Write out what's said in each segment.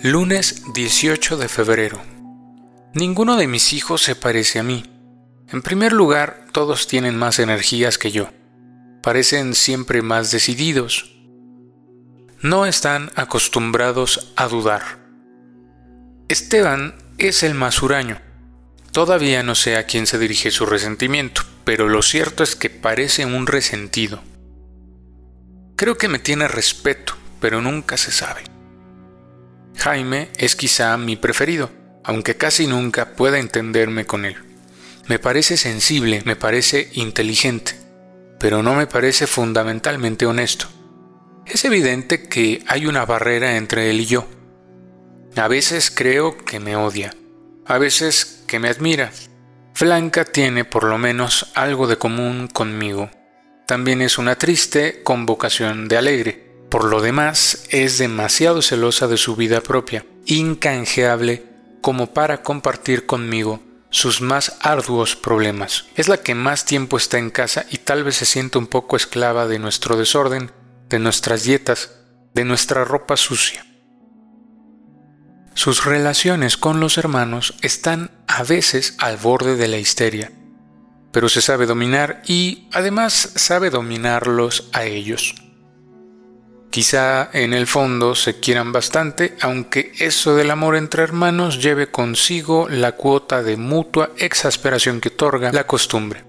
Lunes 18 de febrero. Ninguno de mis hijos se parece a mí. En primer lugar, todos tienen más energías que yo. Parecen siempre más decididos. No están acostumbrados a dudar. Esteban es el más huraño. Todavía no sé a quién se dirige su resentimiento, pero lo cierto es que parece un resentido. Creo que me tiene respeto, pero nunca se sabe. Jaime es quizá mi preferido, aunque casi nunca pueda entenderme con él. Me parece sensible, me parece inteligente, pero no me parece fundamentalmente honesto. Es evidente que hay una barrera entre él y yo. A veces creo que me odia, a veces que me admira. Flanca tiene por lo menos algo de común conmigo. También es una triste convocación de alegre por lo demás, es demasiado celosa de su vida propia, incanjeable como para compartir conmigo sus más arduos problemas. Es la que más tiempo está en casa y tal vez se siente un poco esclava de nuestro desorden, de nuestras dietas, de nuestra ropa sucia. Sus relaciones con los hermanos están a veces al borde de la histeria, pero se sabe dominar y además sabe dominarlos a ellos. Quizá en el fondo se quieran bastante, aunque eso del amor entre hermanos lleve consigo la cuota de mutua exasperación que otorga la costumbre.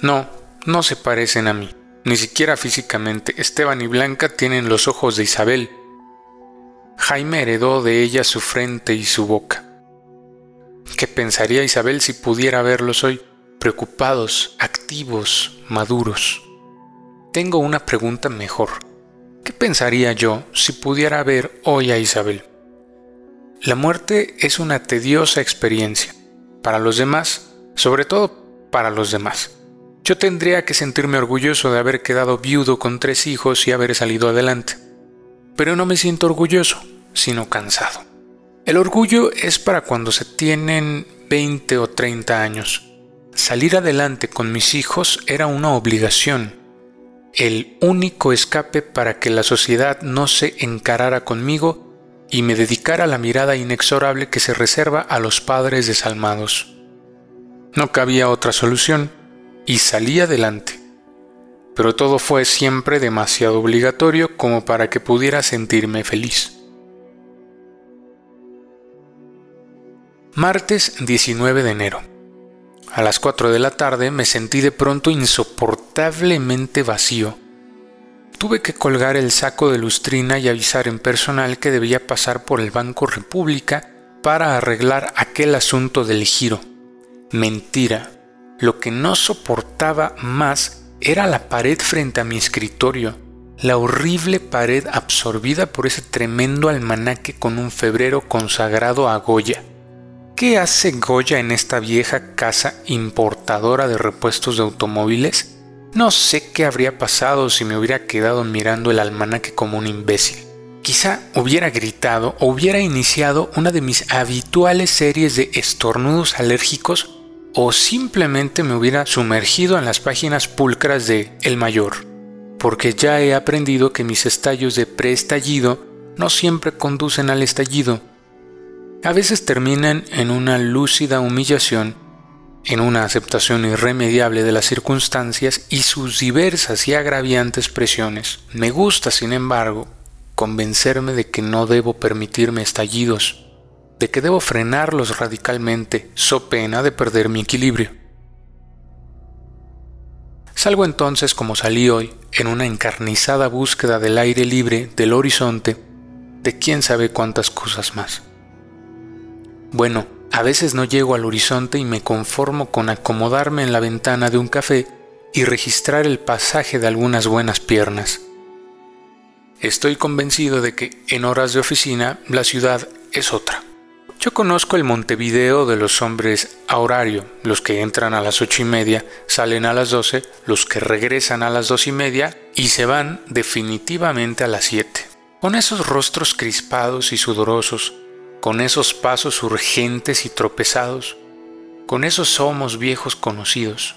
No, no se parecen a mí, ni siquiera físicamente. Esteban y Blanca tienen los ojos de Isabel. Jaime heredó de ella su frente y su boca. ¿Qué pensaría Isabel si pudiera verlos hoy, preocupados, activos, maduros? Tengo una pregunta mejor. ¿Qué pensaría yo si pudiera ver hoy a Isabel? La muerte es una tediosa experiencia. Para los demás, sobre todo para los demás. Yo tendría que sentirme orgulloso de haber quedado viudo con tres hijos y haber salido adelante. Pero no me siento orgulloso, sino cansado. El orgullo es para cuando se tienen 20 o 30 años. Salir adelante con mis hijos era una obligación el único escape para que la sociedad no se encarara conmigo y me dedicara la mirada inexorable que se reserva a los padres desalmados. No cabía otra solución y salí adelante. Pero todo fue siempre demasiado obligatorio como para que pudiera sentirme feliz. Martes 19 de enero. A las 4 de la tarde me sentí de pronto insoportablemente vacío. Tuve que colgar el saco de lustrina y avisar en personal que debía pasar por el Banco República para arreglar aquel asunto del giro. Mentira. Lo que no soportaba más era la pared frente a mi escritorio, la horrible pared absorbida por ese tremendo almanaque con un febrero consagrado a Goya. ¿Qué hace Goya en esta vieja casa importadora de repuestos de automóviles? No sé qué habría pasado si me hubiera quedado mirando el almanaque como un imbécil. Quizá hubiera gritado o hubiera iniciado una de mis habituales series de estornudos alérgicos o simplemente me hubiera sumergido en las páginas pulcras de El Mayor, porque ya he aprendido que mis estallos de preestallido no siempre conducen al estallido, a veces terminan en una lúcida humillación, en una aceptación irremediable de las circunstancias y sus diversas y agraviantes presiones. Me gusta, sin embargo, convencerme de que no debo permitirme estallidos, de que debo frenarlos radicalmente, so pena de perder mi equilibrio. Salgo entonces como salí hoy, en una encarnizada búsqueda del aire libre, del horizonte, de quién sabe cuántas cosas más. Bueno, a veces no llego al horizonte y me conformo con acomodarme en la ventana de un café y registrar el pasaje de algunas buenas piernas. Estoy convencido de que en horas de oficina la ciudad es otra. Yo conozco el Montevideo de los hombres a horario, los que entran a las ocho y media, salen a las doce, los que regresan a las dos y media y se van definitivamente a las siete. Con esos rostros crispados y sudorosos, con esos pasos urgentes y tropezados, con esos somos viejos conocidos.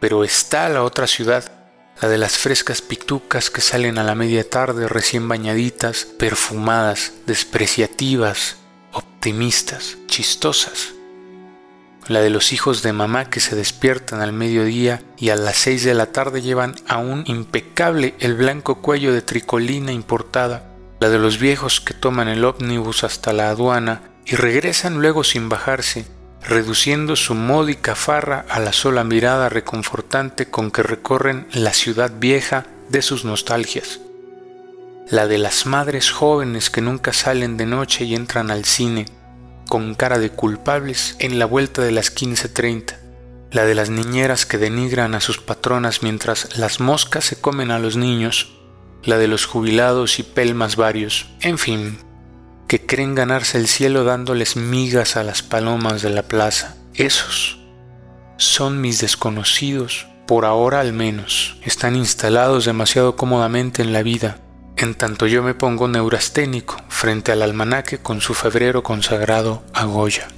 Pero está la otra ciudad, la de las frescas pitucas que salen a la media tarde recién bañaditas, perfumadas, despreciativas, optimistas, chistosas. La de los hijos de mamá que se despiertan al mediodía y a las seis de la tarde llevan aún impecable el blanco cuello de tricolina importada. La de los viejos que toman el ómnibus hasta la aduana y regresan luego sin bajarse, reduciendo su módica farra a la sola mirada reconfortante con que recorren la ciudad vieja de sus nostalgias. La de las madres jóvenes que nunca salen de noche y entran al cine, con cara de culpables en la vuelta de las 15.30. La de las niñeras que denigran a sus patronas mientras las moscas se comen a los niños. La de los jubilados y pelmas varios. En fin, que creen ganarse el cielo dándoles migas a las palomas de la plaza. Esos son mis desconocidos, por ahora al menos. Están instalados demasiado cómodamente en la vida, en tanto yo me pongo neurasténico frente al almanaque con su febrero consagrado a Goya.